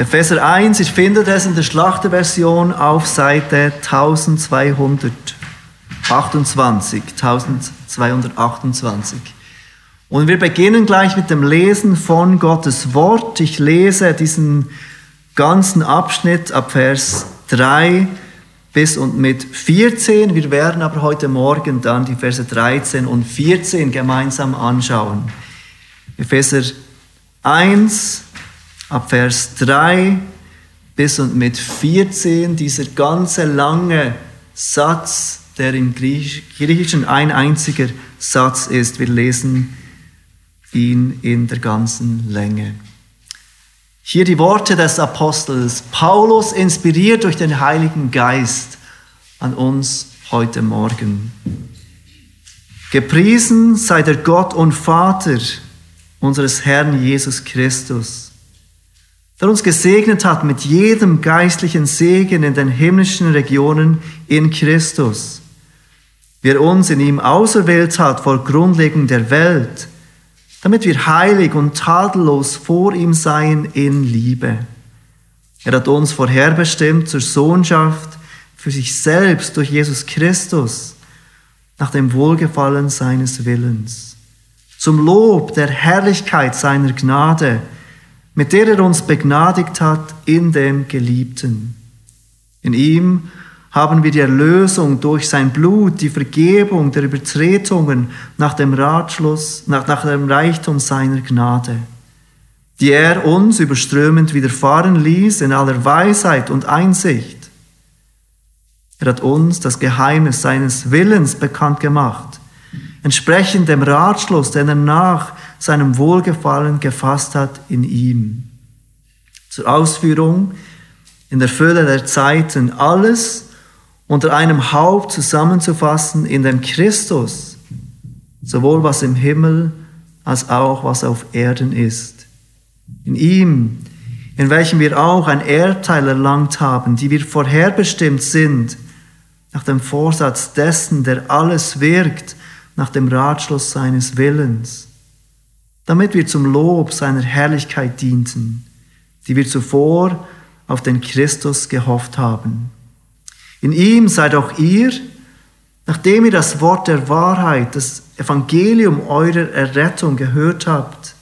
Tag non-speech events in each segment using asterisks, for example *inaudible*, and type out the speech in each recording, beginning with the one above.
Epheser 1, ich finde es in der Schlachterversion auf Seite 1228. 1228. Und wir beginnen gleich mit dem Lesen von Gottes Wort. Ich lese diesen ganzen Abschnitt ab Vers 3 bis und mit 14. Wir werden aber heute Morgen dann die Verse 13 und 14 gemeinsam anschauen. Epheser 1 ab Vers 3 bis und mit 14, dieser ganze lange Satz, der im Griechischen ein einziger Satz ist. Wir lesen ihn in der ganzen Länge. Hier die Worte des Apostels Paulus, inspiriert durch den Heiligen Geist an uns heute Morgen. Gepriesen sei der Gott und Vater unseres Herrn Jesus Christus, der uns gesegnet hat mit jedem geistlichen Segen in den himmlischen Regionen in Christus, wie er uns in ihm auserwählt hat vor Grundlegung der Welt, damit wir heilig und tadellos vor ihm seien in Liebe. Er hat uns vorherbestimmt zur Sohnschaft für sich selbst durch Jesus Christus nach dem Wohlgefallen seines Willens, zum Lob der Herrlichkeit seiner Gnade, mit der er uns begnadigt hat in dem Geliebten. In ihm haben wir die Erlösung durch sein Blut, die Vergebung der Übertretungen nach dem Ratschluss, nach, nach dem Reichtum seiner Gnade, die er uns überströmend widerfahren ließ in aller Weisheit und Einsicht. Er hat uns das Geheimnis seines Willens bekannt gemacht, entsprechend dem Ratschluss, den er nach seinem Wohlgefallen gefasst hat in ihm. Zur Ausführung in der Fülle der Zeiten alles, unter einem Haupt zusammenzufassen, in dem Christus, sowohl was im Himmel als auch was auf Erden ist. In ihm, in welchem wir auch ein Erdteil erlangt haben, die wir vorherbestimmt sind, nach dem Vorsatz dessen, der alles wirkt, nach dem Ratschluss seines Willens, damit wir zum Lob seiner Herrlichkeit dienten, die wir zuvor auf den Christus gehofft haben. In ihm seid auch ihr, nachdem ihr das Wort der Wahrheit, das Evangelium eurer Errettung gehört habt.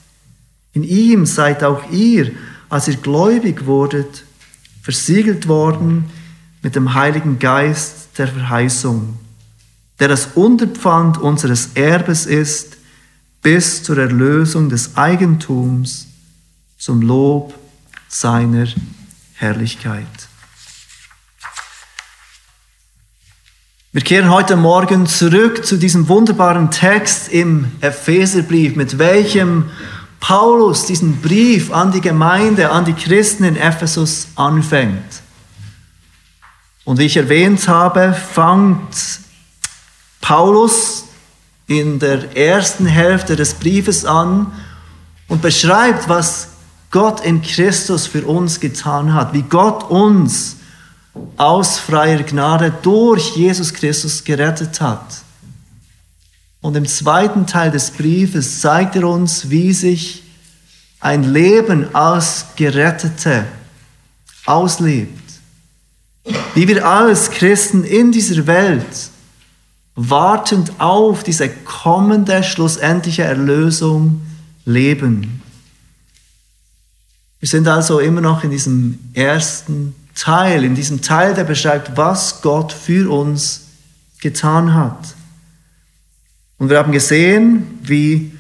In ihm seid auch ihr, als ihr gläubig wurdet, versiegelt worden mit dem Heiligen Geist der Verheißung, der das Unterpfand unseres Erbes ist, bis zur Erlösung des Eigentums zum Lob seiner Herrlichkeit. Wir kehren heute Morgen zurück zu diesem wunderbaren Text im Epheserbrief, mit welchem Paulus diesen Brief an die Gemeinde, an die Christen in Ephesus anfängt. Und wie ich erwähnt habe, fängt Paulus in der ersten Hälfte des Briefes an und beschreibt, was Gott in Christus für uns getan hat, wie Gott uns aus freier Gnade durch Jesus Christus gerettet hat. Und im zweiten Teil des Briefes zeigt er uns, wie sich ein Leben als Gerettete auslebt. Wie wir als Christen in dieser Welt wartend auf diese kommende schlussendliche Erlösung leben. Wir sind also immer noch in diesem ersten Teil, in diesem Teil, der beschreibt, was Gott für uns getan hat. Und wir haben gesehen, wie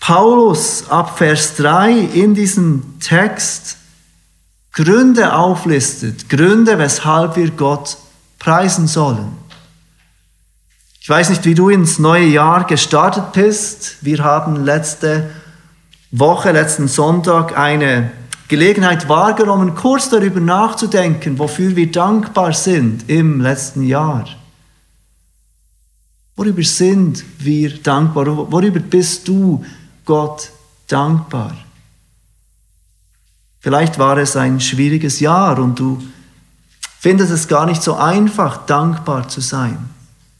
Paulus ab Vers 3 in diesem Text Gründe auflistet, Gründe, weshalb wir Gott preisen sollen. Ich weiß nicht, wie du ins neue Jahr gestartet bist. Wir haben letzte Woche, letzten Sonntag eine Gelegenheit wahrgenommen, kurz darüber nachzudenken, wofür wir dankbar sind im letzten Jahr. Worüber sind wir dankbar? Worüber bist du Gott dankbar? Vielleicht war es ein schwieriges Jahr und du findest es gar nicht so einfach, dankbar zu sein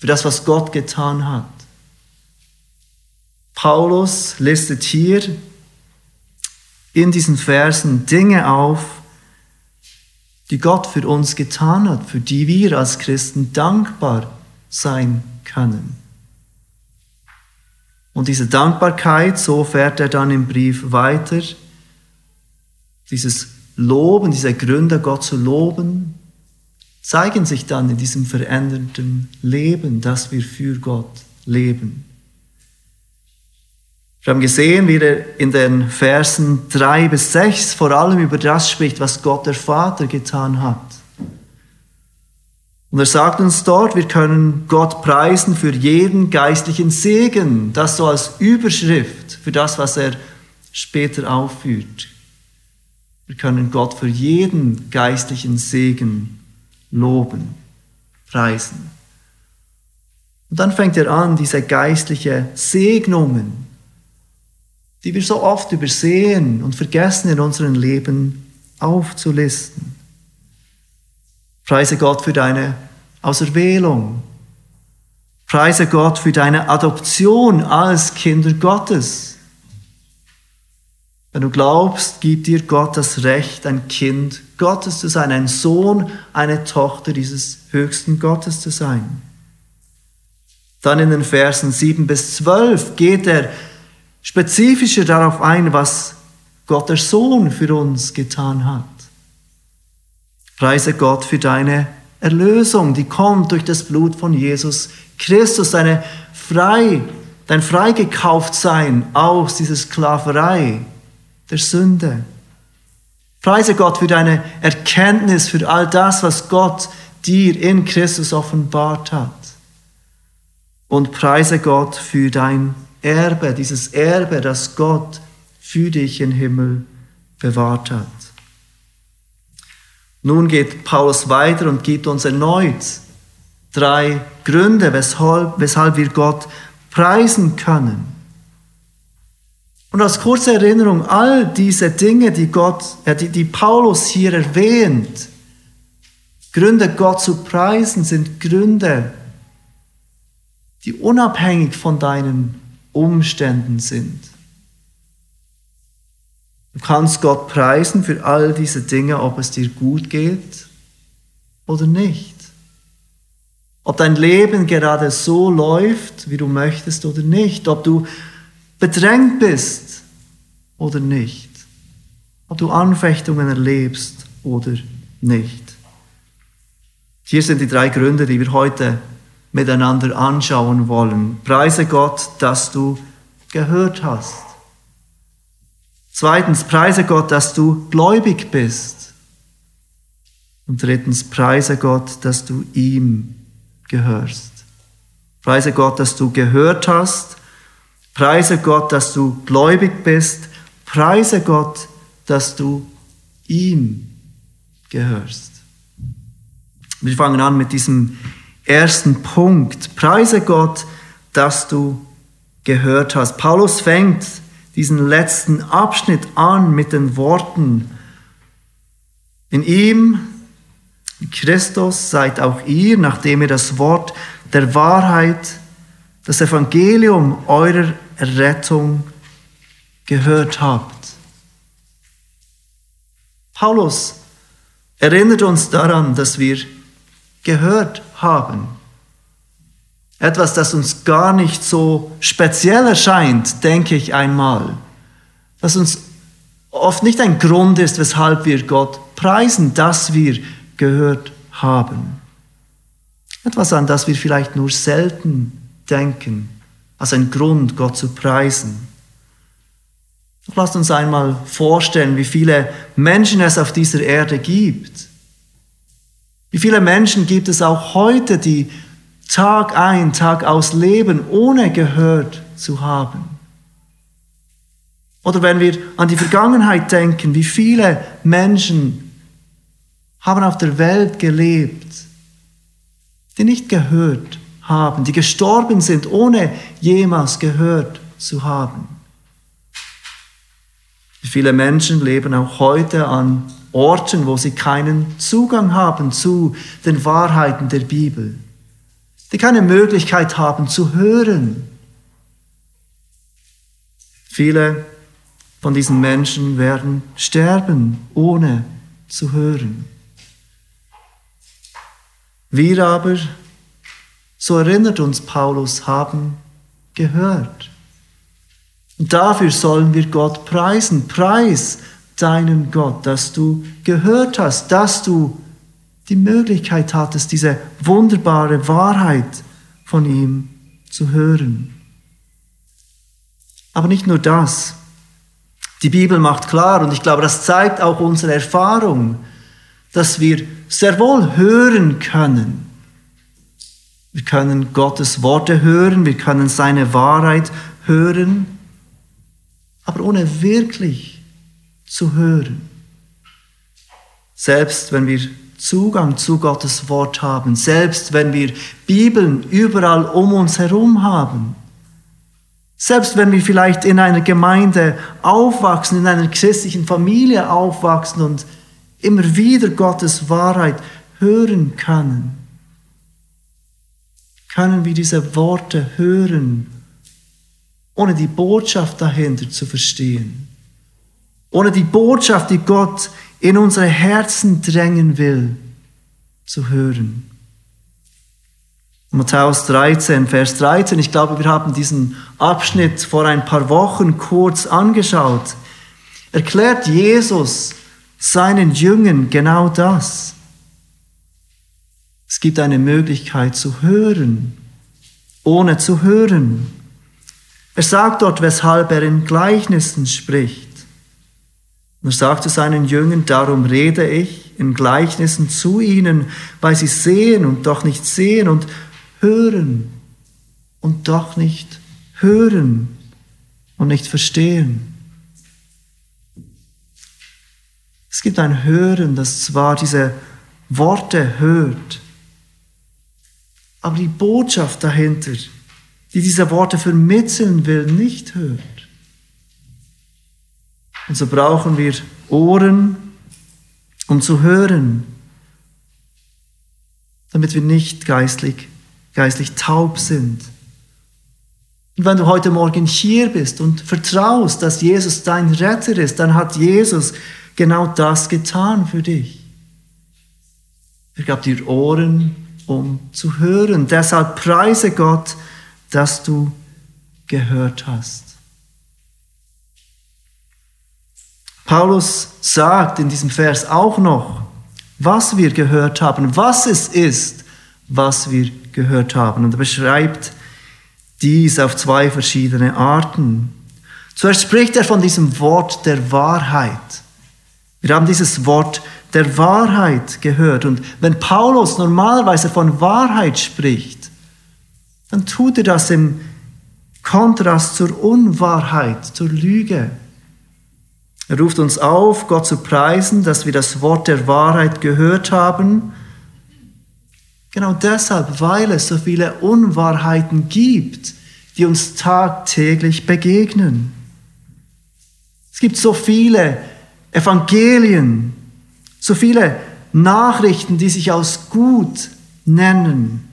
für das, was Gott getan hat. Paulus listet hier in diesen Versen Dinge auf, die Gott für uns getan hat, für die wir als Christen dankbar sein können. Und diese Dankbarkeit, so fährt er dann im Brief weiter, dieses Loben, diese Gründe, Gott zu loben, zeigen sich dann in diesem veränderten Leben, das wir für Gott leben. Wir haben gesehen, wie er in den Versen drei bis sechs vor allem über das spricht, was Gott der Vater getan hat. Und er sagt uns dort, wir können Gott preisen für jeden geistlichen Segen, das so als Überschrift für das, was er später aufführt. Wir können Gott für jeden geistlichen Segen loben, preisen. Und dann fängt er an, diese geistliche Segnungen, die wir so oft übersehen und vergessen in unserem Leben, aufzulisten. Preise Gott für deine Auserwählung. Preise Gott für deine Adoption als Kinder Gottes. Wenn du glaubst, gibt dir Gott das Recht, ein Kind Gottes zu sein, ein Sohn, eine Tochter dieses höchsten Gottes zu sein. Dann in den Versen 7 bis 12 geht er spezifischer darauf ein, was Gott der Sohn für uns getan hat. Preise Gott für deine Erlösung, die kommt durch das Blut von Jesus Christus, deine frei, dein Freigekauftsein aus dieser Sklaverei der Sünde. Preise Gott für deine Erkenntnis, für all das, was Gott dir in Christus offenbart hat. Und preise Gott für dein Erbe, dieses Erbe, das Gott für dich im Himmel bewahrt hat. Nun geht Paulus weiter und gibt uns erneut drei Gründe, weshalb, weshalb wir Gott preisen können. Und als kurze Erinnerung, all diese Dinge, die, Gott, äh, die, die Paulus hier erwähnt, Gründe, Gott zu preisen, sind Gründe, die unabhängig von deinen Umständen sind. Du kannst Gott preisen für all diese Dinge, ob es dir gut geht oder nicht. Ob dein Leben gerade so läuft, wie du möchtest oder nicht. Ob du bedrängt bist oder nicht. Ob du Anfechtungen erlebst oder nicht. Hier sind die drei Gründe, die wir heute miteinander anschauen wollen. Preise Gott, dass du gehört hast. Zweitens, preise Gott, dass du gläubig bist. Und drittens, preise Gott, dass du ihm gehörst. Preise Gott, dass du gehört hast. Preise Gott, dass du gläubig bist. Preise Gott, dass du ihm gehörst. Wir fangen an mit diesem ersten Punkt. Preise Gott, dass du gehört hast. Paulus fängt diesen letzten Abschnitt an mit den Worten, in ihm, in Christus, seid auch ihr, nachdem ihr das Wort der Wahrheit, das Evangelium eurer Rettung gehört habt. Paulus erinnert uns daran, dass wir gehört haben. Etwas, das uns gar nicht so speziell erscheint, denke ich einmal. Das uns oft nicht ein Grund ist, weshalb wir Gott preisen, dass wir gehört haben. Etwas, an das wir vielleicht nur selten denken, als ein Grund, Gott zu preisen. Lasst uns einmal vorstellen, wie viele Menschen es auf dieser Erde gibt. Wie viele Menschen gibt es auch heute, die Tag ein, Tag aus leben, ohne gehört zu haben. Oder wenn wir an die Vergangenheit denken, wie viele Menschen haben auf der Welt gelebt, die nicht gehört haben, die gestorben sind, ohne jemals gehört zu haben. Viele Menschen leben auch heute an Orten, wo sie keinen Zugang haben zu den Wahrheiten der Bibel die keine Möglichkeit haben zu hören. Viele von diesen Menschen werden sterben, ohne zu hören. Wir aber, so erinnert uns Paulus, haben gehört. Und dafür sollen wir Gott preisen. Preis deinen Gott, dass du gehört hast, dass du die Möglichkeit hattest, diese wunderbare Wahrheit von ihm zu hören. Aber nicht nur das. Die Bibel macht klar, und ich glaube, das zeigt auch unsere Erfahrung, dass wir sehr wohl hören können. Wir können Gottes Worte hören, wir können seine Wahrheit hören, aber ohne wirklich zu hören. Selbst wenn wir Zugang zu Gottes Wort haben, selbst wenn wir Bibeln überall um uns herum haben, selbst wenn wir vielleicht in einer Gemeinde aufwachsen, in einer christlichen Familie aufwachsen und immer wieder Gottes Wahrheit hören können, können wir diese Worte hören, ohne die Botschaft dahinter zu verstehen, ohne die Botschaft, die Gott in unsere Herzen drängen will, zu hören. Matthäus 13, Vers 13, ich glaube, wir haben diesen Abschnitt vor ein paar Wochen kurz angeschaut, erklärt Jesus seinen Jüngern genau das. Es gibt eine Möglichkeit zu hören, ohne zu hören. Er sagt dort, weshalb er in Gleichnissen spricht. Und er sagt zu seinen Jüngern, darum rede ich in Gleichnissen zu ihnen, weil sie sehen und doch nicht sehen und hören und doch nicht hören und nicht verstehen. Es gibt ein Hören, das zwar diese Worte hört, aber die Botschaft dahinter, die diese Worte vermitteln will, nicht hört. Und so brauchen wir Ohren, um zu hören, damit wir nicht geistlich, geistlich taub sind. Und wenn du heute Morgen hier bist und vertraust, dass Jesus dein Retter ist, dann hat Jesus genau das getan für dich. Er gab dir Ohren, um zu hören. Deshalb preise Gott, dass du gehört hast. Paulus sagt in diesem Vers auch noch, was wir gehört haben, was es ist, was wir gehört haben. Und er beschreibt dies auf zwei verschiedene Arten. Zuerst spricht er von diesem Wort der Wahrheit. Wir haben dieses Wort der Wahrheit gehört. Und wenn Paulus normalerweise von Wahrheit spricht, dann tut er das im Kontrast zur Unwahrheit, zur Lüge. Er ruft uns auf, Gott zu preisen, dass wir das Wort der Wahrheit gehört haben. Genau deshalb, weil es so viele Unwahrheiten gibt, die uns tagtäglich begegnen. Es gibt so viele Evangelien, so viele Nachrichten, die sich als gut nennen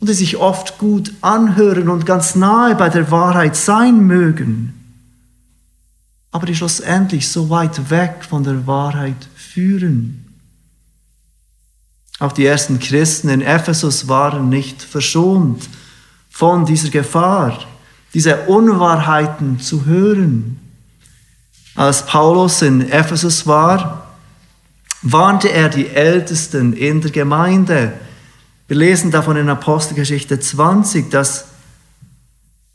und die sich oft gut anhören und ganz nahe bei der Wahrheit sein mögen aber die schlussendlich so weit weg von der Wahrheit führen. Auch die ersten Christen in Ephesus waren nicht verschont von dieser Gefahr, diese Unwahrheiten zu hören. Als Paulus in Ephesus war, warnte er die Ältesten in der Gemeinde. Wir lesen davon in Apostelgeschichte 20, dass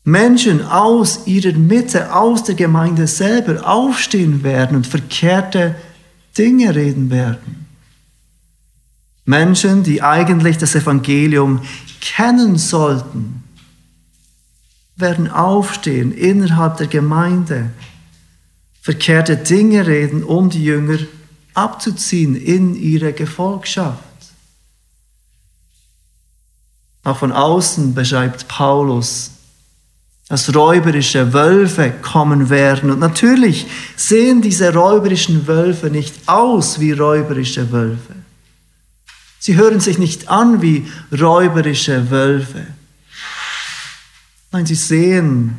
Menschen aus ihrer Mitte, aus der Gemeinde selber aufstehen werden und verkehrte Dinge reden werden. Menschen, die eigentlich das Evangelium kennen sollten, werden aufstehen innerhalb der Gemeinde, verkehrte Dinge reden, um die Jünger abzuziehen in ihre Gefolgschaft. Auch von außen beschreibt Paulus dass räuberische Wölfe kommen werden. Und natürlich sehen diese räuberischen Wölfe nicht aus wie räuberische Wölfe. Sie hören sich nicht an wie räuberische Wölfe. Nein, sie sehen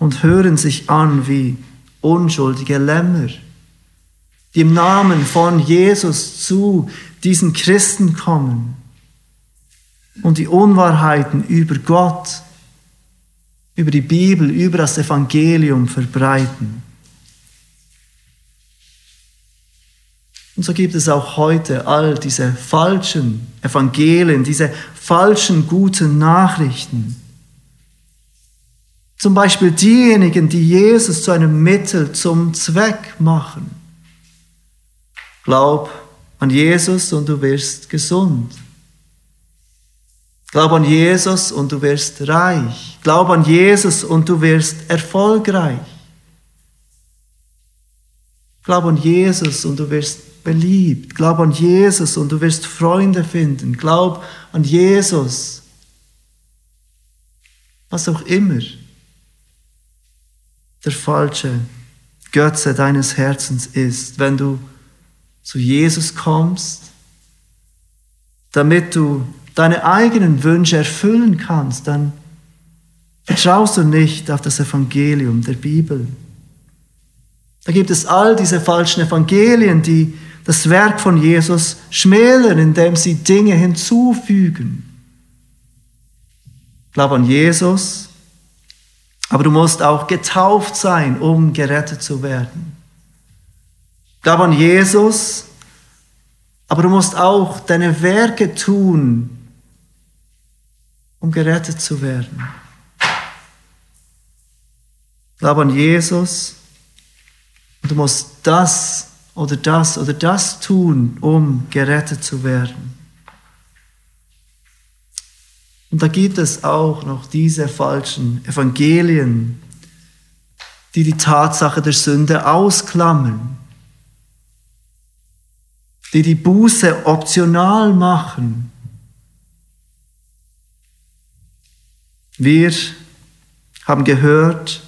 und hören sich an wie unschuldige Lämmer, die im Namen von Jesus zu diesen Christen kommen und die Unwahrheiten über Gott, über die Bibel, über das Evangelium verbreiten. Und so gibt es auch heute all diese falschen Evangelien, diese falschen guten Nachrichten. Zum Beispiel diejenigen, die Jesus zu einem Mittel zum Zweck machen. Glaub an Jesus und du wirst gesund. Glaub an Jesus und du wirst reich. Glaub an Jesus und du wirst erfolgreich. Glaub an Jesus und du wirst beliebt. Glaub an Jesus und du wirst Freunde finden. Glaub an Jesus. Was auch immer der falsche Götze deines Herzens ist, wenn du zu Jesus kommst, damit du deine eigenen Wünsche erfüllen kannst, dann vertraust du nicht auf das Evangelium der Bibel. Da gibt es all diese falschen Evangelien, die das Werk von Jesus schmälern, indem sie Dinge hinzufügen. Glaub an Jesus, aber du musst auch getauft sein, um gerettet zu werden. Glaub an Jesus, aber du musst auch deine Werke tun, um gerettet zu werden. Glaub an Jesus und du musst das oder das oder das tun, um gerettet zu werden. Und da gibt es auch noch diese falschen Evangelien, die die Tatsache der Sünde ausklammern, die die Buße optional machen Wir haben gehört,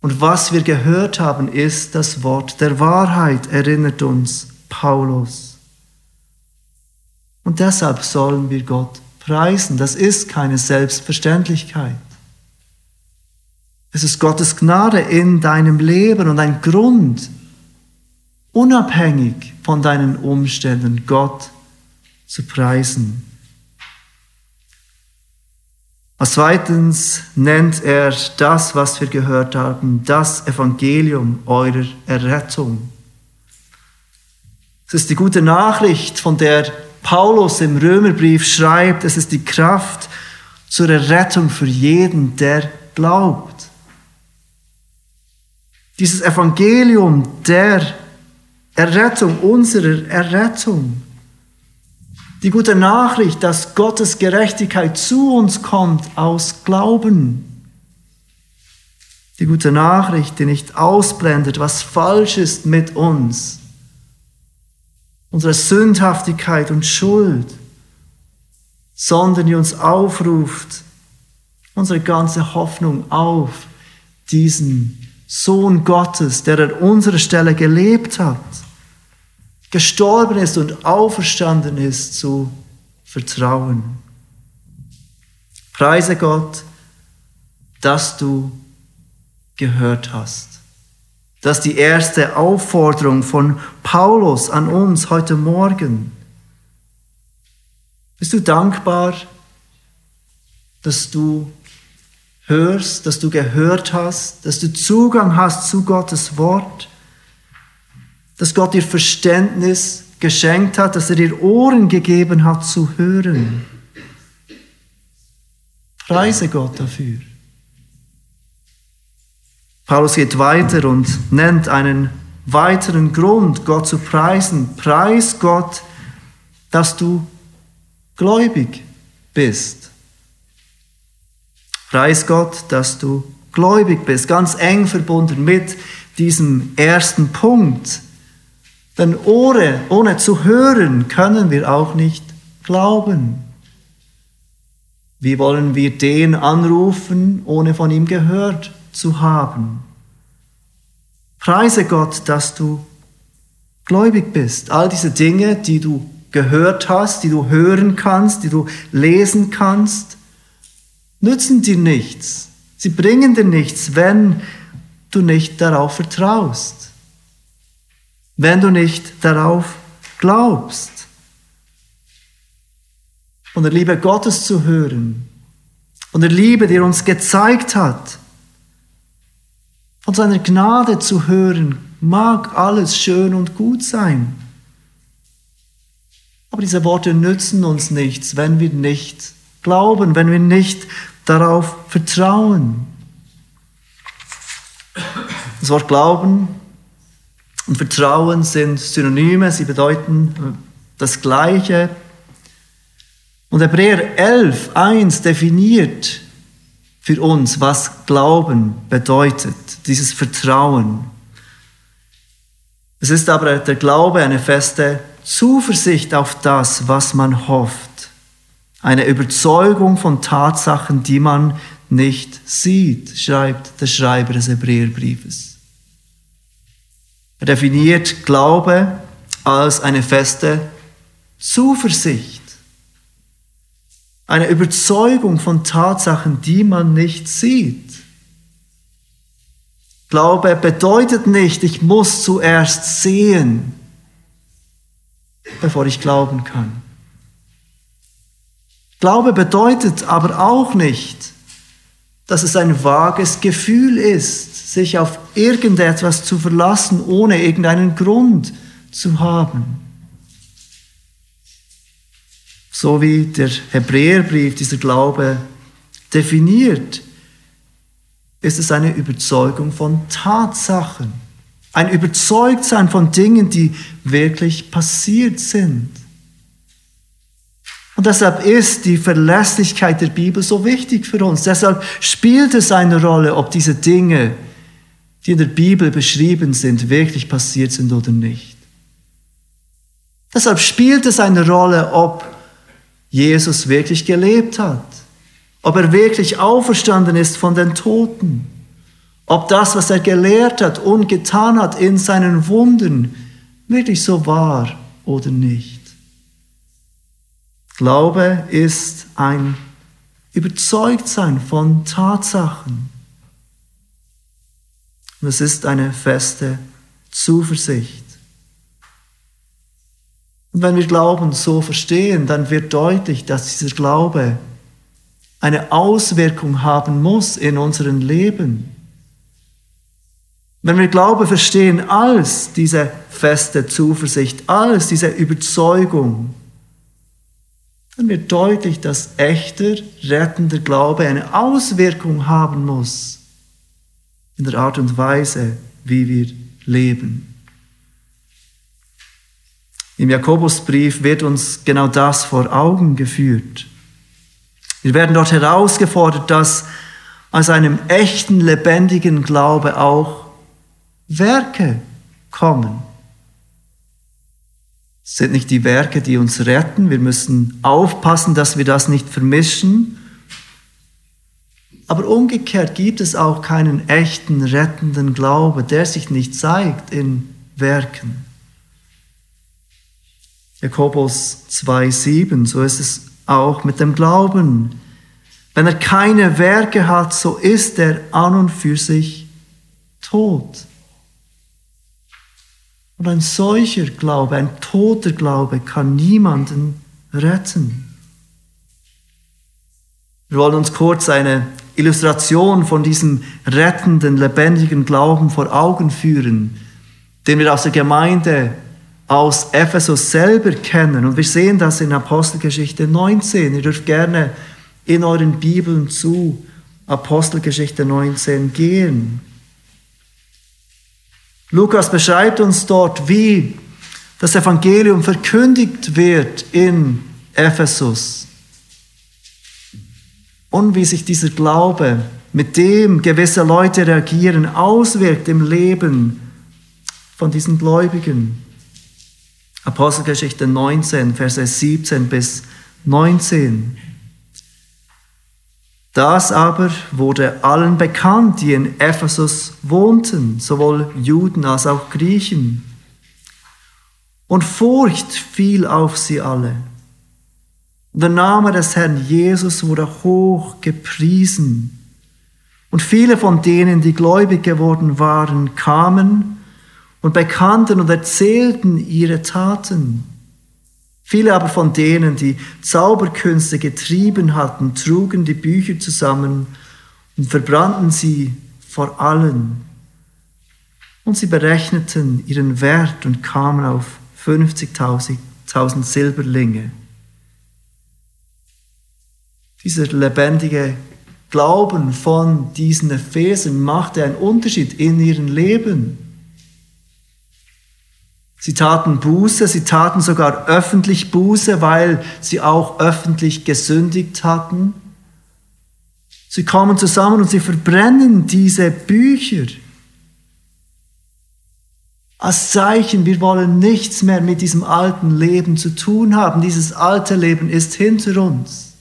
und was wir gehört haben, ist das Wort der Wahrheit, erinnert uns Paulus. Und deshalb sollen wir Gott preisen. Das ist keine Selbstverständlichkeit. Es ist Gottes Gnade in deinem Leben und ein Grund, unabhängig von deinen Umständen, Gott zu preisen. Als zweitens nennt er das, was wir gehört haben, das Evangelium eurer Errettung. Es ist die gute Nachricht, von der Paulus im Römerbrief schreibt, es ist die Kraft zur Errettung für jeden, der glaubt. Dieses Evangelium der Errettung, unserer Errettung. Die gute Nachricht, dass Gottes Gerechtigkeit zu uns kommt aus Glauben. Die gute Nachricht, die nicht ausblendet, was falsch ist mit uns. Unsere Sündhaftigkeit und Schuld, sondern die uns aufruft, unsere ganze Hoffnung auf diesen Sohn Gottes, der an unserer Stelle gelebt hat gestorben ist und auferstanden ist, zu vertrauen. Preise Gott, dass du gehört hast. Das ist die erste Aufforderung von Paulus an uns heute Morgen. Bist du dankbar, dass du hörst, dass du gehört hast, dass du Zugang hast zu Gottes Wort? Dass Gott dir Verständnis geschenkt hat, dass er dir Ohren gegeben hat zu hören. Preise Gott dafür. Paulus geht weiter und nennt einen weiteren Grund, Gott zu preisen. Preis Gott, dass du gläubig bist. Preis Gott, dass du gläubig bist. Ganz eng verbunden mit diesem ersten Punkt. Denn ohne, ohne zu hören können wir auch nicht glauben. Wie wollen wir den anrufen, ohne von ihm gehört zu haben? Preise Gott, dass du gläubig bist. All diese Dinge, die du gehört hast, die du hören kannst, die du lesen kannst, nützen dir nichts. Sie bringen dir nichts, wenn du nicht darauf vertraust wenn du nicht darauf glaubst. Von der Liebe Gottes zu hören, von der Liebe, die er uns gezeigt hat, von seiner Gnade zu hören, mag alles schön und gut sein. Aber diese Worte nützen uns nichts, wenn wir nicht glauben, wenn wir nicht darauf vertrauen. Das Wort Glauben und Vertrauen sind Synonyme, sie bedeuten das Gleiche. Und Hebräer 11, 1 definiert für uns, was Glauben bedeutet, dieses Vertrauen. Es ist aber der Glaube eine feste Zuversicht auf das, was man hofft, eine Überzeugung von Tatsachen, die man nicht sieht, schreibt der Schreiber des Hebräerbriefes. Er definiert Glaube als eine feste Zuversicht, eine Überzeugung von Tatsachen, die man nicht sieht. Glaube bedeutet nicht, ich muss zuerst sehen, bevor ich glauben kann. Glaube bedeutet aber auch nicht, dass es ein vages Gefühl ist, sich auf irgendetwas zu verlassen, ohne irgendeinen Grund zu haben. So wie der Hebräerbrief dieser Glaube definiert, ist es eine Überzeugung von Tatsachen. Ein Überzeugtsein von Dingen, die wirklich passiert sind. Und deshalb ist die Verlässlichkeit der Bibel so wichtig für uns. Deshalb spielt es eine Rolle, ob diese Dinge, die in der Bibel beschrieben sind, wirklich passiert sind oder nicht. Deshalb spielt es eine Rolle, ob Jesus wirklich gelebt hat ob er wirklich auferstanden ist von den Toten, ob das, was er gelehrt hat und getan hat in seinen Wunden, wirklich so war oder nicht. Glaube ist ein Überzeugtsein von Tatsachen. Und es ist eine feste Zuversicht. Und wenn wir Glauben so verstehen, dann wird deutlich, dass dieser Glaube eine Auswirkung haben muss in unserem Leben. Wenn wir Glaube verstehen als diese feste Zuversicht, als diese Überzeugung, dann wird deutlich, dass echter, rettender Glaube eine Auswirkung haben muss in der Art und Weise, wie wir leben. Im Jakobusbrief wird uns genau das vor Augen geführt. Wir werden dort herausgefordert, dass aus einem echten, lebendigen Glaube auch Werke kommen. Es sind nicht die Werke, die uns retten. Wir müssen aufpassen, dass wir das nicht vermischen. Aber umgekehrt gibt es auch keinen echten, rettenden Glaube, der sich nicht zeigt in Werken. Jakobus 2,7, so ist es auch mit dem Glauben. Wenn er keine Werke hat, so ist er an und für sich tot. Und ein solcher Glaube, ein toter Glaube kann niemanden retten. Wir wollen uns kurz eine Illustration von diesem rettenden, lebendigen Glauben vor Augen führen, den wir aus der Gemeinde aus Ephesus selber kennen. Und wir sehen das in Apostelgeschichte 19. Ihr dürft gerne in euren Bibeln zu Apostelgeschichte 19 gehen. Lukas beschreibt uns dort, wie das Evangelium verkündigt wird in Ephesus und wie sich dieser Glaube, mit dem gewisse Leute reagieren, auswirkt im Leben von diesen Gläubigen. Apostelgeschichte 19, Verse 17 bis 19. Das aber wurde allen bekannt, die in Ephesus wohnten, sowohl Juden als auch Griechen. Und Furcht fiel auf sie alle. Der Name des Herrn Jesus wurde hoch gepriesen. Und viele von denen, die gläubig geworden waren, kamen und bekannten und erzählten ihre Taten. Viele aber von denen, die Zauberkünste getrieben hatten, trugen die Bücher zusammen und verbrannten sie vor allen. Und sie berechneten ihren Wert und kamen auf 50.000 Silberlinge. Dieser lebendige Glauben von diesen Ephesern machte einen Unterschied in ihrem Leben. Sie taten Buße, sie taten sogar öffentlich Buße, weil sie auch öffentlich gesündigt hatten. Sie kommen zusammen und sie verbrennen diese Bücher. Als Zeichen, wir wollen nichts mehr mit diesem alten Leben zu tun haben. Dieses alte Leben ist hinter uns.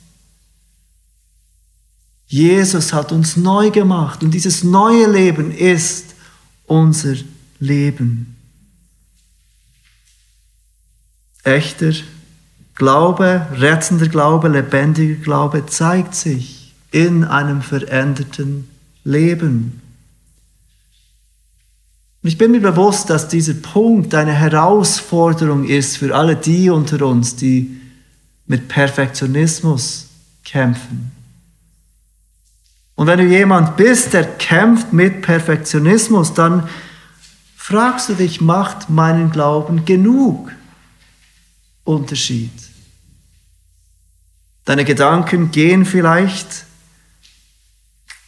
Jesus hat uns neu gemacht und dieses neue Leben ist unser Leben. Echter Glaube, rettender Glaube, lebendiger Glaube zeigt sich in einem veränderten Leben. Ich bin mir bewusst, dass dieser Punkt eine Herausforderung ist für alle die unter uns, die mit Perfektionismus kämpfen. Und wenn du jemand bist, der kämpft mit Perfektionismus, dann fragst du dich, macht meinen Glauben genug Unterschied? Deine Gedanken gehen vielleicht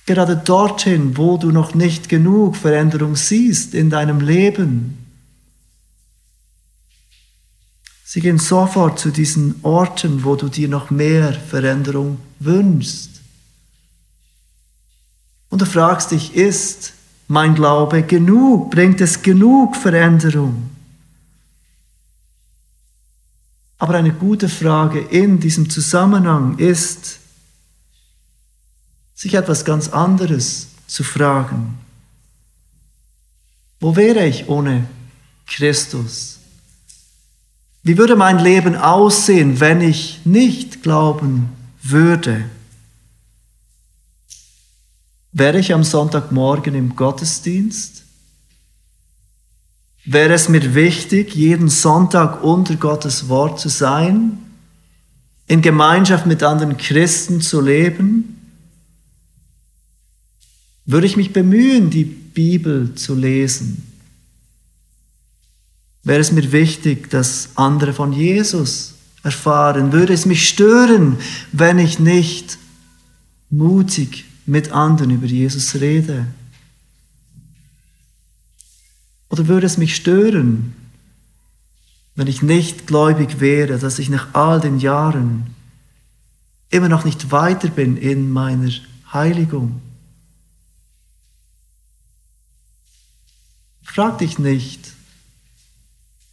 gerade dorthin, wo du noch nicht genug Veränderung siehst in deinem Leben. Sie gehen sofort zu diesen Orten, wo du dir noch mehr Veränderung wünschst. Und du fragst dich, ist mein Glaube genug? Bringt es genug Veränderung? Aber eine gute Frage in diesem Zusammenhang ist, sich etwas ganz anderes zu fragen. Wo wäre ich ohne Christus? Wie würde mein Leben aussehen, wenn ich nicht glauben würde? Wäre ich am Sonntagmorgen im Gottesdienst? Wäre es mir wichtig, jeden Sonntag unter Gottes Wort zu sein, in Gemeinschaft mit anderen Christen zu leben? Würde ich mich bemühen, die Bibel zu lesen? Wäre es mir wichtig, dass andere von Jesus erfahren? Würde es mich stören, wenn ich nicht mutig mit anderen über Jesus rede? Oder würde es mich stören, wenn ich nicht gläubig wäre, dass ich nach all den Jahren immer noch nicht weiter bin in meiner Heiligung? Frag dich nicht,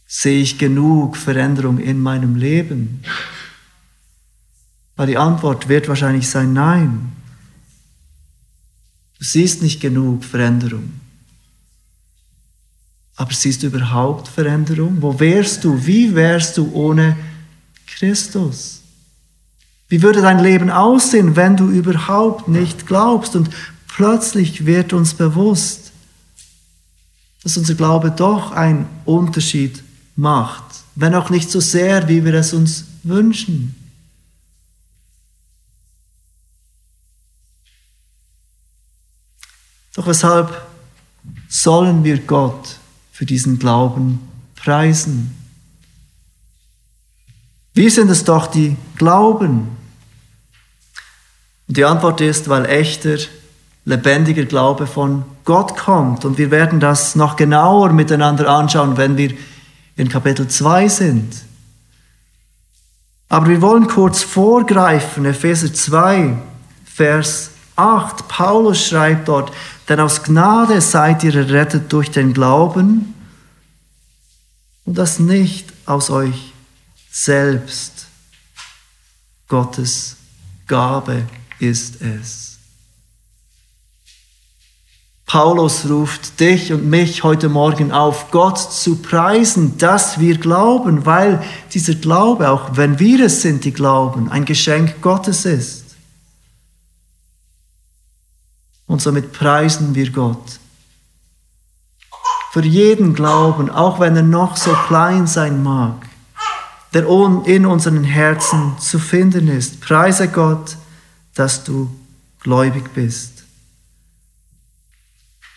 sehe ich genug Veränderung in meinem Leben? Weil die Antwort wird wahrscheinlich sein Nein. Du siehst nicht genug Veränderung. Aber siehst du überhaupt Veränderung? Wo wärst du? Wie wärst du ohne Christus? Wie würde dein Leben aussehen, wenn du überhaupt nicht glaubst? Und plötzlich wird uns bewusst, dass unser Glaube doch einen Unterschied macht, wenn auch nicht so sehr, wie wir es uns wünschen. Doch weshalb sollen wir Gott für diesen Glauben preisen? Wir sind es doch, die glauben. Und die Antwort ist, weil echter, lebendiger Glaube von Gott kommt. Und wir werden das noch genauer miteinander anschauen, wenn wir in Kapitel 2 sind. Aber wir wollen kurz vorgreifen, Epheser 2, Vers 8. Paulus schreibt dort, denn aus Gnade seid ihr errettet durch den Glauben und das nicht aus euch selbst. Gottes Gabe ist es. Paulus ruft dich und mich heute Morgen auf, Gott zu preisen, dass wir glauben, weil dieser Glaube, auch wenn wir es sind, die glauben, ein Geschenk Gottes ist. Und somit preisen wir Gott. Für jeden Glauben, auch wenn er noch so klein sein mag, der in unseren Herzen zu finden ist. Preise Gott, dass du gläubig bist.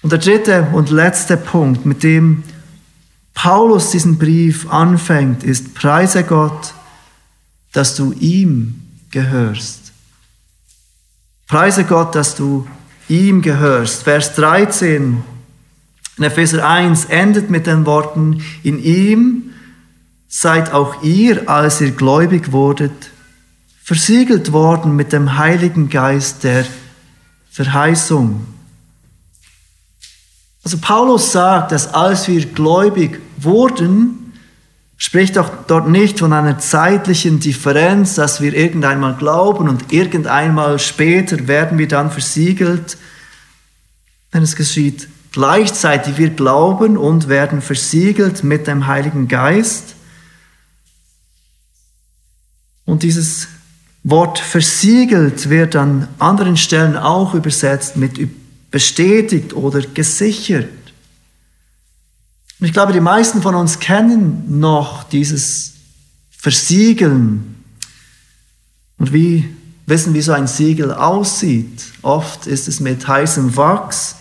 Und der dritte und letzte Punkt, mit dem Paulus diesen Brief anfängt, ist, preise Gott, dass du ihm gehörst. Preise Gott, dass du ihm gehörst. Vers 13 in Epheser 1 endet mit den Worten, in ihm seid auch ihr, als ihr gläubig wurdet, versiegelt worden mit dem Heiligen Geist der Verheißung. Also Paulus sagt, dass als wir gläubig wurden, spricht doch dort nicht von einer zeitlichen Differenz, dass wir irgendeinmal glauben und irgendeinmal später werden wir dann versiegelt. Denn es geschieht gleichzeitig. Wir glauben und werden versiegelt mit dem Heiligen Geist. Und dieses Wort versiegelt wird an anderen Stellen auch übersetzt mit bestätigt oder gesichert. Und ich glaube, die meisten von uns kennen noch dieses Versiegeln und wie wissen, wie so ein Siegel aussieht. Oft ist es mit heißem Wachs,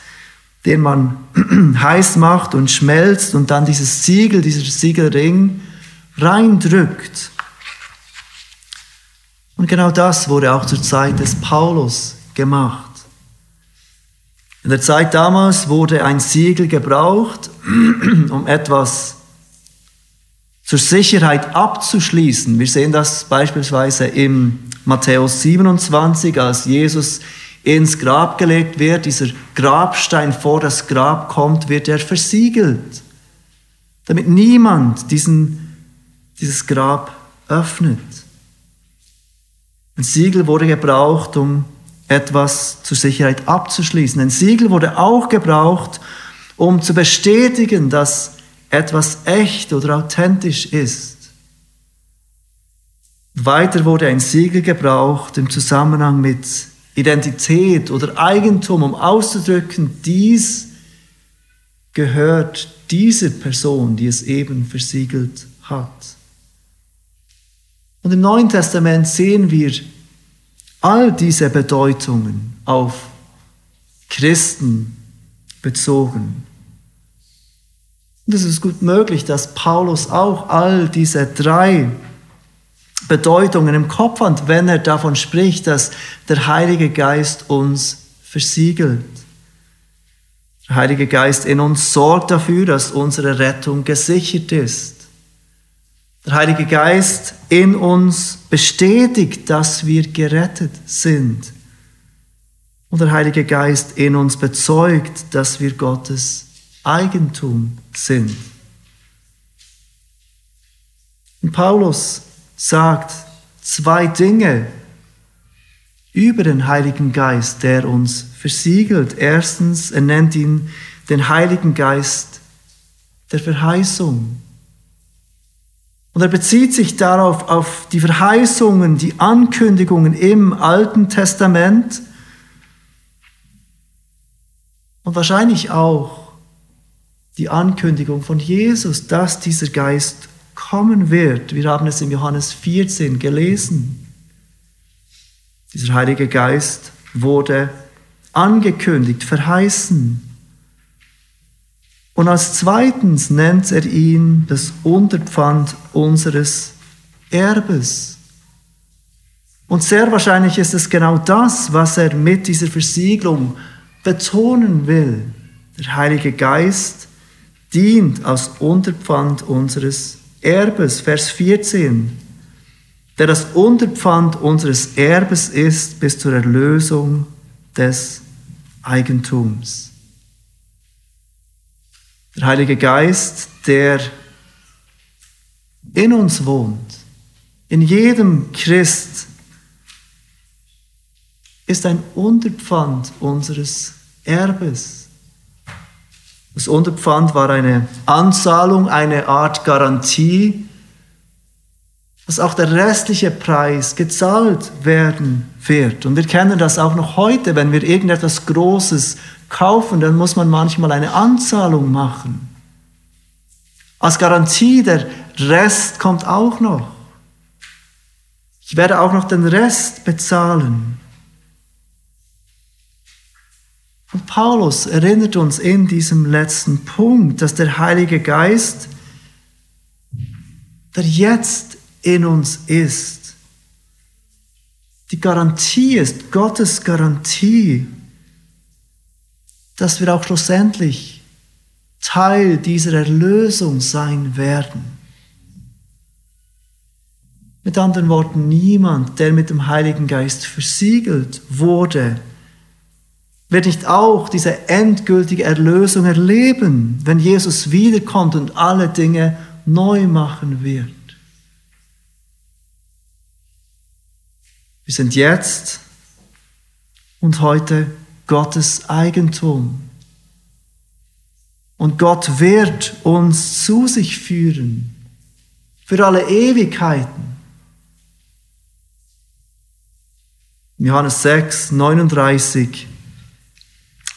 den man *clears throat* heiß macht und schmelzt und dann dieses Siegel, dieser Siegelring reindrückt. Und genau das wurde auch zur Zeit des Paulus gemacht. In der Zeit damals wurde ein Siegel gebraucht, *clears throat* um etwas zur Sicherheit abzuschließen. Wir sehen das beispielsweise im Matthäus 27, als Jesus ins Grab gelegt wird, dieser Grabstein vor das Grab kommt, wird er versiegelt, damit niemand diesen, dieses Grab öffnet. Ein Siegel wurde gebraucht, um etwas zur Sicherheit abzuschließen. Ein Siegel wurde auch gebraucht, um zu bestätigen, dass etwas echt oder authentisch ist. Weiter wurde ein Siegel gebraucht im Zusammenhang mit Identität oder Eigentum, um auszudrücken, dies gehört dieser Person, die es eben versiegelt hat. Und im Neuen Testament sehen wir all diese Bedeutungen auf Christen bezogen. Und es ist gut möglich, dass Paulus auch all diese drei Bedeutungen im Kopf hat, wenn er davon spricht, dass der Heilige Geist uns versiegelt. Der Heilige Geist in uns sorgt dafür, dass unsere Rettung gesichert ist. Der Heilige Geist in uns bestätigt, dass wir gerettet sind. Und der Heilige Geist in uns bezeugt, dass wir Gottes Eigentum sind. Und Paulus sagt zwei Dinge über den Heiligen Geist, der uns versiegelt. Erstens, er nennt ihn den Heiligen Geist der Verheißung. Und er bezieht sich darauf, auf die Verheißungen, die Ankündigungen im Alten Testament und wahrscheinlich auch die Ankündigung von Jesus, dass dieser Geist kommen wird. Wir haben es in Johannes 14 gelesen. Dieser Heilige Geist wurde angekündigt, verheißen. Und als zweitens nennt er ihn das Unterpfand unseres Erbes. Und sehr wahrscheinlich ist es genau das, was er mit dieser Versiegelung betonen will. Der Heilige Geist dient als Unterpfand unseres Erbes, Vers 14, der das Unterpfand unseres Erbes ist bis zur Erlösung des Eigentums. Der Heilige Geist, der in uns wohnt, in jedem Christ, ist ein Unterpfand unseres Erbes. Das Unterpfand war eine Anzahlung, eine Art Garantie, dass auch der restliche Preis gezahlt werden wird. Und wir kennen das auch noch heute, wenn wir irgendetwas Großes kaufen, dann muss man manchmal eine Anzahlung machen. Als Garantie, der Rest kommt auch noch. Ich werde auch noch den Rest bezahlen. Und Paulus erinnert uns in diesem letzten Punkt, dass der Heilige Geist, der jetzt in uns ist, die Garantie ist, Gottes Garantie, dass wir auch schlussendlich Teil dieser Erlösung sein werden. Mit anderen Worten, niemand, der mit dem Heiligen Geist versiegelt wurde, wird nicht auch diese endgültige Erlösung erleben, wenn Jesus wiederkommt und alle Dinge neu machen wird. Wir sind jetzt und heute Gottes Eigentum. Und Gott wird uns zu sich führen für alle Ewigkeiten. Johannes 6, 39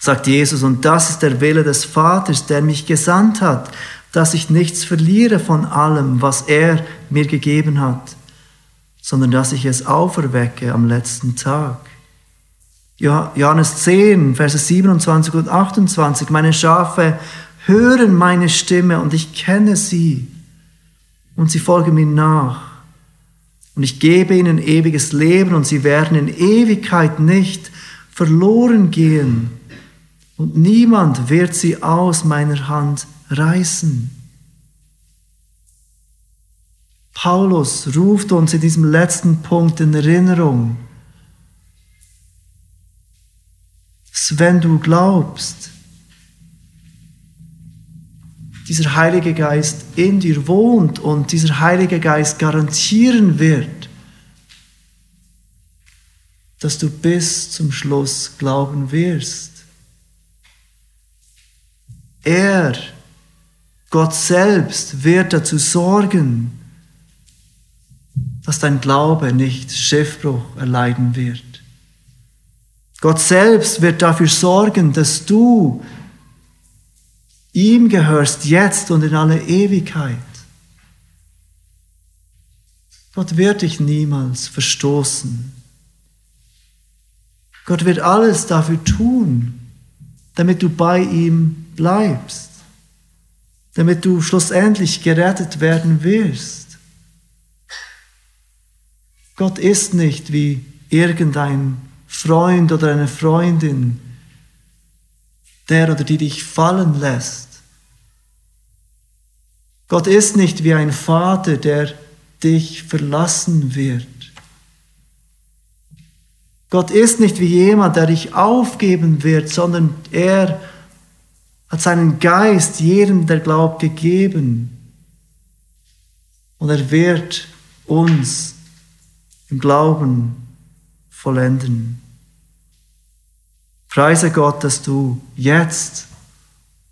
sagt Jesus, und das ist der Wille des Vaters, der mich gesandt hat, dass ich nichts verliere von allem, was er mir gegeben hat, sondern dass ich es auferwecke am letzten Tag. Johannes 10, Verse 27 und 28, meine Schafe hören meine Stimme und ich kenne sie und sie folgen mir nach. Und ich gebe ihnen ewiges Leben und sie werden in Ewigkeit nicht verloren gehen und niemand wird sie aus meiner Hand reißen. Paulus ruft uns in diesem letzten Punkt in Erinnerung, dass wenn du glaubst, dieser Heilige Geist in dir wohnt und dieser Heilige Geist garantieren wird, dass du bis zum Schluss glauben wirst. Er, Gott selbst, wird dazu sorgen, dass dein Glaube nicht Schiffbruch erleiden wird. Gott selbst wird dafür sorgen, dass du ihm gehörst jetzt und in alle Ewigkeit. Gott wird dich niemals verstoßen. Gott wird alles dafür tun, damit du bei ihm bleibst, damit du schlussendlich gerettet werden wirst. Gott ist nicht wie irgendein Freund oder eine Freundin, der oder die dich fallen lässt. Gott ist nicht wie ein Vater, der dich verlassen wird. Gott ist nicht wie jemand, der dich aufgeben wird, sondern er hat seinen Geist jedem, der glaubt, gegeben. Und er wird uns im Glauben vollenden. Preise Gott, dass du jetzt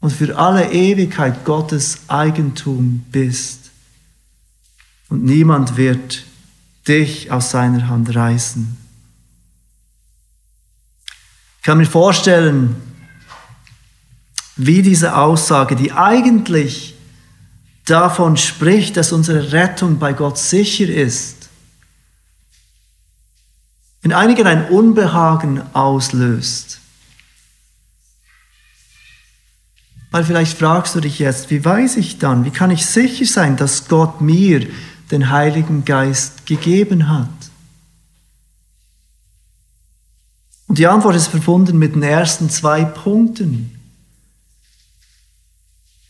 und für alle Ewigkeit Gottes Eigentum bist. Und niemand wird dich aus seiner Hand reißen. Ich kann mir vorstellen, wie diese Aussage, die eigentlich davon spricht, dass unsere Rettung bei Gott sicher ist, in einigen ein Unbehagen auslöst. Weil vielleicht fragst du dich jetzt, wie weiß ich dann, wie kann ich sicher sein, dass Gott mir den Heiligen Geist gegeben hat? Und die Antwort ist verbunden mit den ersten zwei Punkten.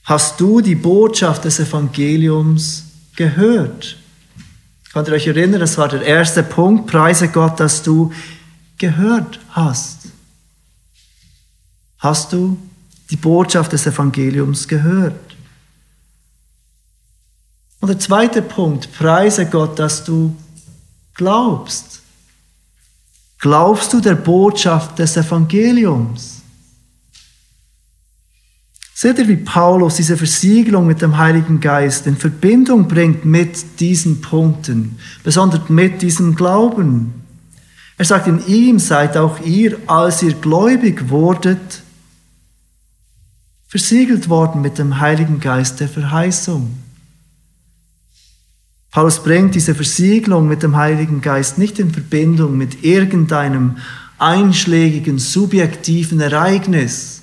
Hast du die Botschaft des Evangeliums gehört? Könnt ihr euch erinnern, das war der erste Punkt. Preise Gott, dass du gehört hast. Hast du die Botschaft des Evangeliums gehört? Und der zweite Punkt, preise Gott, dass du glaubst. Glaubst du der Botschaft des Evangeliums? Seht ihr, wie Paulus diese Versiegelung mit dem Heiligen Geist in Verbindung bringt mit diesen Punkten, besonders mit diesem Glauben. Er sagt, in ihm seid auch ihr, als ihr gläubig wurdet, versiegelt worden mit dem Heiligen Geist der Verheißung. Paulus bringt diese Versiegelung mit dem Heiligen Geist nicht in Verbindung mit irgendeinem einschlägigen, subjektiven Ereignis,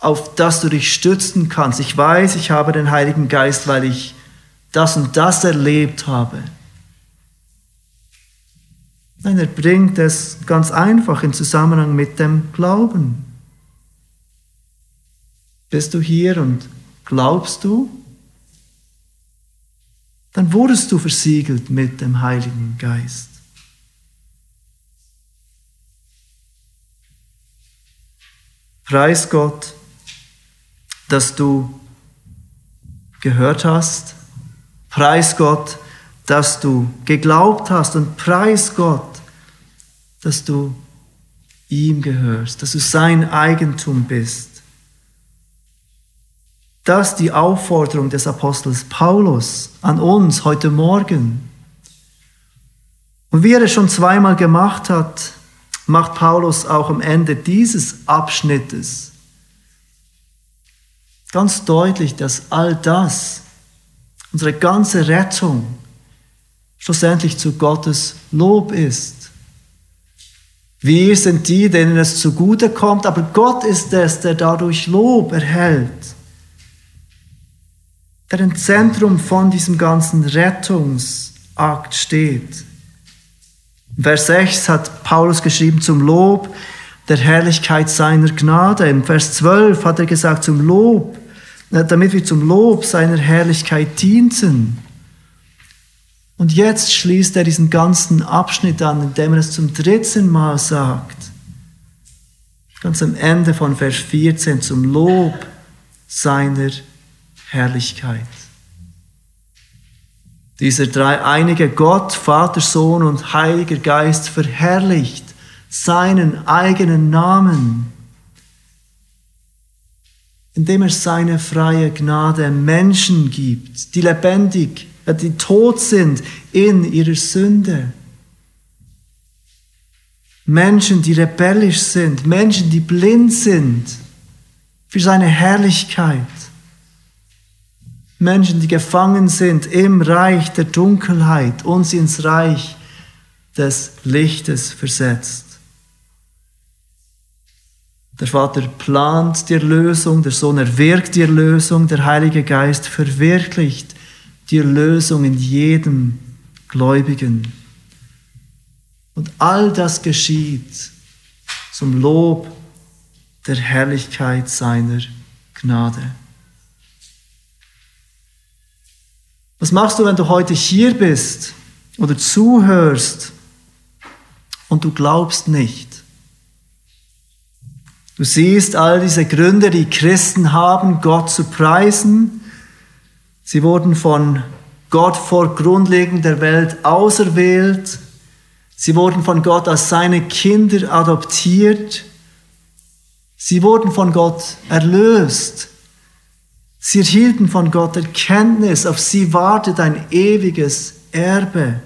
auf das du dich stützen kannst. Ich weiß, ich habe den Heiligen Geist, weil ich das und das erlebt habe. Nein, er bringt es ganz einfach in Zusammenhang mit dem Glauben. Bist du hier und glaubst du? Dann wurdest du versiegelt mit dem Heiligen Geist. Preis Gott, dass du gehört hast. Preis Gott, dass du geglaubt hast. Und preis Gott, dass du ihm gehörst, dass du sein Eigentum bist. Das ist die Aufforderung des Apostels Paulus an uns heute Morgen. Und wie er es schon zweimal gemacht hat, macht Paulus auch am Ende dieses Abschnittes ganz deutlich, dass all das, unsere ganze Rettung, schlussendlich zu Gottes Lob ist. Wir sind die, denen es zugute kommt, aber Gott ist es, der dadurch Lob erhält, der im Zentrum von diesem ganzen Rettungsakt steht. Vers 6 hat Paulus geschrieben zum Lob der Herrlichkeit seiner Gnade. Im Vers 12 hat er gesagt zum Lob, damit wir zum Lob seiner Herrlichkeit dienten. Und jetzt schließt er diesen ganzen Abschnitt an, indem er es zum dritten Mal sagt. Ganz am Ende von Vers 14 zum Lob seiner Herrlichkeit. Dieser dreieinige Gott, Vater, Sohn und Heiliger Geist verherrlicht seinen eigenen Namen, indem er seine freie Gnade Menschen gibt, die lebendig, äh, die tot sind in ihrer Sünde. Menschen, die rebellisch sind, Menschen, die blind sind für seine Herrlichkeit. Menschen, die gefangen sind im Reich der Dunkelheit und sie ins Reich des Lichtes versetzt. Der Vater plant die Erlösung, der Sohn erwirkt die Erlösung, der Heilige Geist verwirklicht die Erlösung in jedem Gläubigen. Und all das geschieht zum Lob der Herrlichkeit seiner Gnade. Was machst du, wenn du heute hier bist oder zuhörst und du glaubst nicht? Du siehst all diese Gründe, die Christen haben, Gott zu preisen. Sie wurden von Gott vor Grundlegung der Welt auserwählt. Sie wurden von Gott als seine Kinder adoptiert. Sie wurden von Gott erlöst. Sie erhielten von Gott Erkenntnis, auf sie wartet ein ewiges Erbe.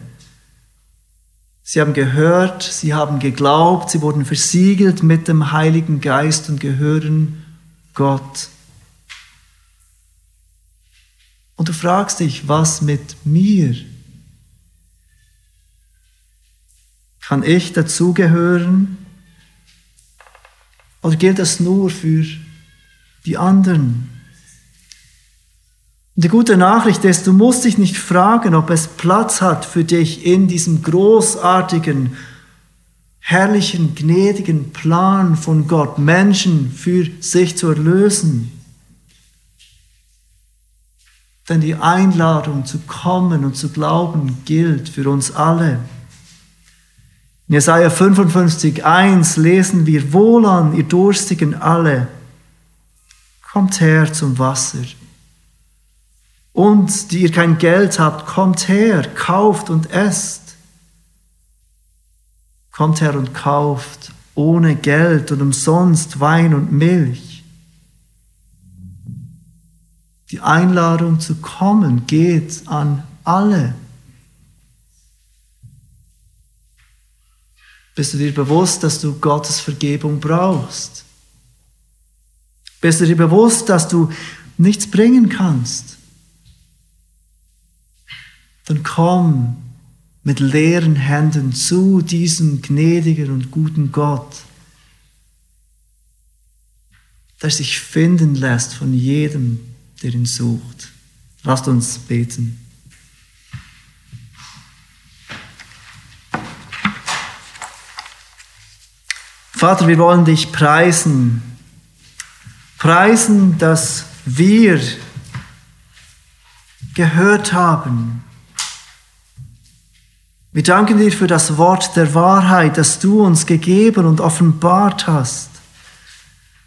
Sie haben gehört, sie haben geglaubt, sie wurden versiegelt mit dem Heiligen Geist und gehören Gott. Und du fragst dich, was mit mir? Kann ich dazugehören? Oder gilt das nur für die anderen? Die gute Nachricht ist, du musst dich nicht fragen, ob es Platz hat für dich in diesem großartigen, herrlichen, gnädigen Plan von Gott, Menschen für sich zu erlösen. Denn die Einladung zu kommen und zu glauben gilt für uns alle. In Jesaja 55, 1 lesen wir, Wohlan, ihr Durstigen alle, kommt her zum Wasser. Und die ihr kein Geld habt, kommt her, kauft und esst. Kommt her und kauft ohne Geld und umsonst Wein und Milch. Die Einladung zu kommen geht an alle. Bist du dir bewusst, dass du Gottes Vergebung brauchst? Bist du dir bewusst, dass du nichts bringen kannst? Sondern komm mit leeren Händen zu diesem gnädigen und guten Gott, der sich finden lässt von jedem, der ihn sucht. Lasst uns beten. Vater, wir wollen dich preisen. Preisen, dass wir gehört haben. Wir danken dir für das Wort der Wahrheit, das du uns gegeben und offenbart hast,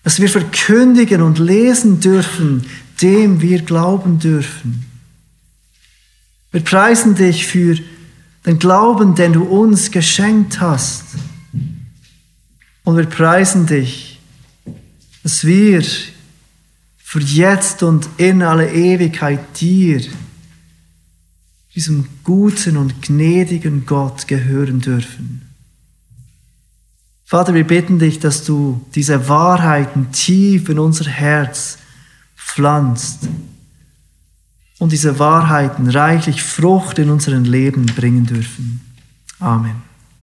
dass wir verkündigen und lesen dürfen, dem wir glauben dürfen. Wir preisen dich für den Glauben, den du uns geschenkt hast. Und wir preisen dich, dass wir für jetzt und in alle Ewigkeit dir, diesem guten und gnädigen Gott, gehören dürfen. Vater, wir bitten dich, dass du diese Wahrheiten tief in unser Herz pflanzt und diese Wahrheiten reichlich Frucht in unserem Leben bringen dürfen. Amen.